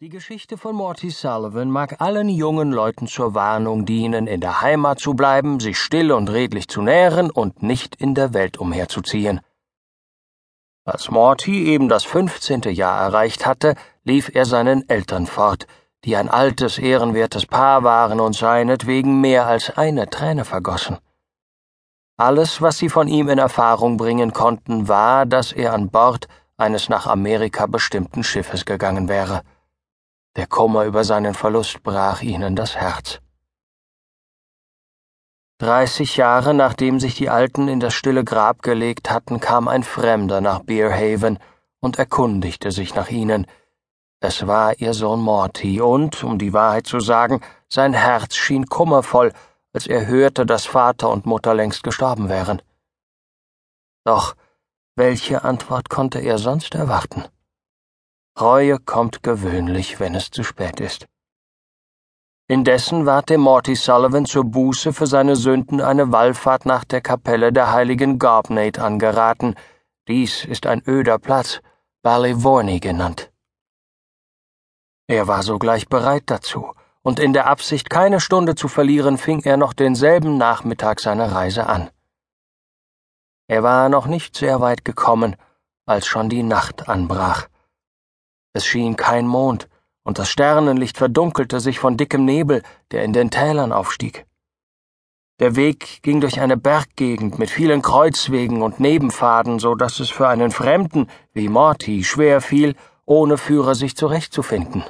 Die Geschichte von Morty Sullivan mag allen jungen Leuten zur Warnung dienen, in der Heimat zu bleiben, sich still und redlich zu nähren und nicht in der Welt umherzuziehen. Als Morty eben das fünfzehnte Jahr erreicht hatte, lief er seinen Eltern fort, die ein altes, ehrenwertes Paar waren und seinetwegen mehr als eine Träne vergossen. Alles, was sie von ihm in Erfahrung bringen konnten, war, dass er an Bord eines nach Amerika bestimmten Schiffes gegangen wäre. Der Kummer über seinen Verlust brach ihnen das Herz. Dreißig Jahre nachdem sich die Alten in das stille Grab gelegt hatten, kam ein Fremder nach Beerhaven und erkundigte sich nach ihnen. Es war ihr Sohn Morty, und, um die Wahrheit zu sagen, sein Herz schien kummervoll, als er hörte, dass Vater und Mutter längst gestorben wären. Doch welche Antwort konnte er sonst erwarten? Reue kommt gewöhnlich, wenn es zu spät ist. Indessen ward dem Morty Sullivan zur Buße für seine Sünden eine Wallfahrt nach der Kapelle der heiligen Garbnate angeraten. Dies ist ein öder Platz, Ballyvorney genannt. Er war sogleich bereit dazu, und in der Absicht, keine Stunde zu verlieren, fing er noch denselben Nachmittag seine Reise an. Er war noch nicht sehr weit gekommen, als schon die Nacht anbrach. Es schien kein Mond, und das Sternenlicht verdunkelte sich von dickem Nebel, der in den Tälern aufstieg. Der Weg ging durch eine Berggegend mit vielen Kreuzwegen und Nebenpfaden, so dass es für einen Fremden wie Morty schwer fiel, ohne Führer sich zurechtzufinden.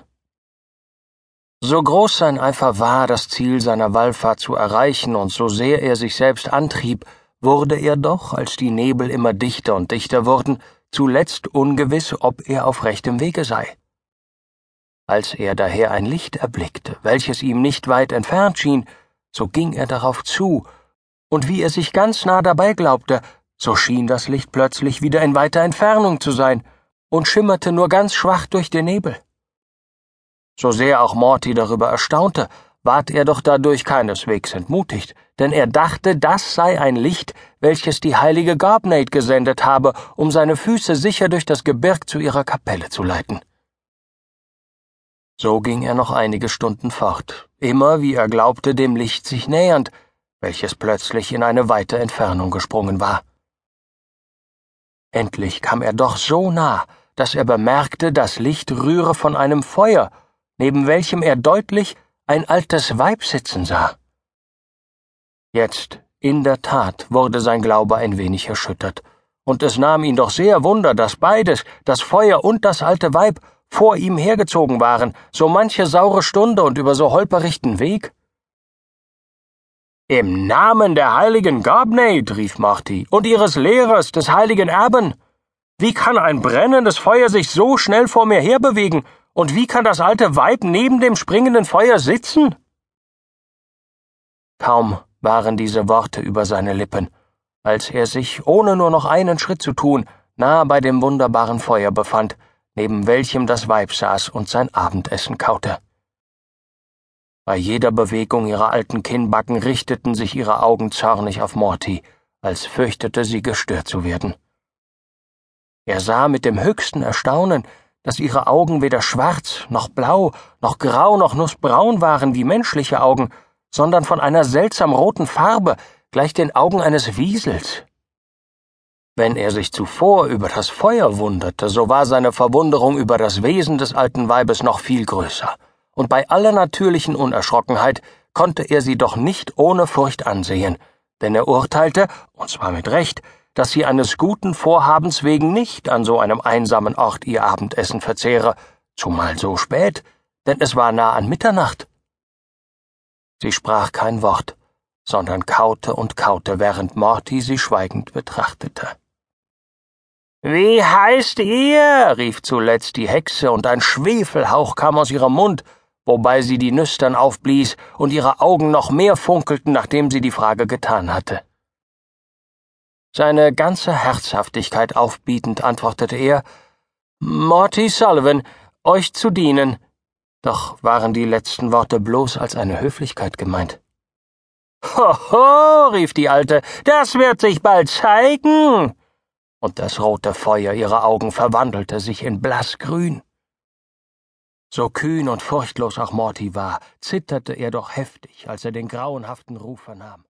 So groß sein Eifer war, das Ziel seiner Wallfahrt zu erreichen, und so sehr er sich selbst antrieb, wurde er doch, als die Nebel immer dichter und dichter wurden, zuletzt ungewiss, ob er auf rechtem Wege sei. Als er daher ein Licht erblickte, welches ihm nicht weit entfernt schien, so ging er darauf zu, und wie er sich ganz nah dabei glaubte, so schien das Licht plötzlich wieder in weiter Entfernung zu sein und schimmerte nur ganz schwach durch den Nebel. So sehr auch Morty darüber erstaunte, ward er doch dadurch keineswegs entmutigt, denn er dachte, das sei ein Licht, welches die heilige Garbnate gesendet habe, um seine Füße sicher durch das Gebirg zu ihrer Kapelle zu leiten. So ging er noch einige Stunden fort, immer, wie er glaubte, dem Licht sich nähernd, welches plötzlich in eine weite Entfernung gesprungen war. Endlich kam er doch so nah, dass er bemerkte, das Licht rühre von einem Feuer, neben welchem er deutlich ein altes Weib sitzen sah. Jetzt, in der Tat, wurde sein Glaube ein wenig erschüttert, und es nahm ihn doch sehr Wunder, dass beides, das Feuer und das alte Weib, vor ihm hergezogen waren, so manche saure Stunde und über so holperichten Weg. Im Namen der heiligen Garbnate, rief Marty, und ihres Lehrers, des heiligen Erben. Wie kann ein brennendes Feuer sich so schnell vor mir herbewegen und wie kann das alte Weib neben dem springenden Feuer sitzen? Kaum waren diese Worte über seine Lippen, als er sich, ohne nur noch einen Schritt zu tun, nahe bei dem wunderbaren Feuer befand, neben welchem das Weib saß und sein Abendessen kaute. Bei jeder Bewegung ihrer alten Kinnbacken richteten sich ihre Augen zornig auf Morty, als fürchtete sie gestört zu werden. Er sah mit dem höchsten Erstaunen, dass ihre Augen weder schwarz, noch blau, noch grau, noch nussbraun waren wie menschliche Augen, sondern von einer seltsam roten Farbe, gleich den Augen eines Wiesels. Wenn er sich zuvor über das Feuer wunderte, so war seine Verwunderung über das Wesen des alten Weibes noch viel größer, und bei aller natürlichen Unerschrockenheit konnte er sie doch nicht ohne Furcht ansehen, denn er urteilte, und zwar mit Recht, dass sie eines guten Vorhabens wegen nicht an so einem einsamen Ort ihr Abendessen verzehre, zumal so spät, denn es war nah an Mitternacht. Sie sprach kein Wort, sondern kaute und kaute, während Morty sie schweigend betrachtete. Wie heißt ihr? rief zuletzt die Hexe, und ein Schwefelhauch kam aus ihrem Mund, wobei sie die Nüstern aufblies und ihre Augen noch mehr funkelten, nachdem sie die Frage getan hatte. Seine ganze Herzhaftigkeit aufbietend antwortete er Morty Sullivan, euch zu dienen. Doch waren die letzten Worte bloß als eine Höflichkeit gemeint. Hoho, rief die Alte, das wird sich bald zeigen. Und das rote Feuer ihrer Augen verwandelte sich in blassgrün. So kühn und furchtlos auch Morty war, zitterte er doch heftig, als er den grauenhaften Ruf vernahm.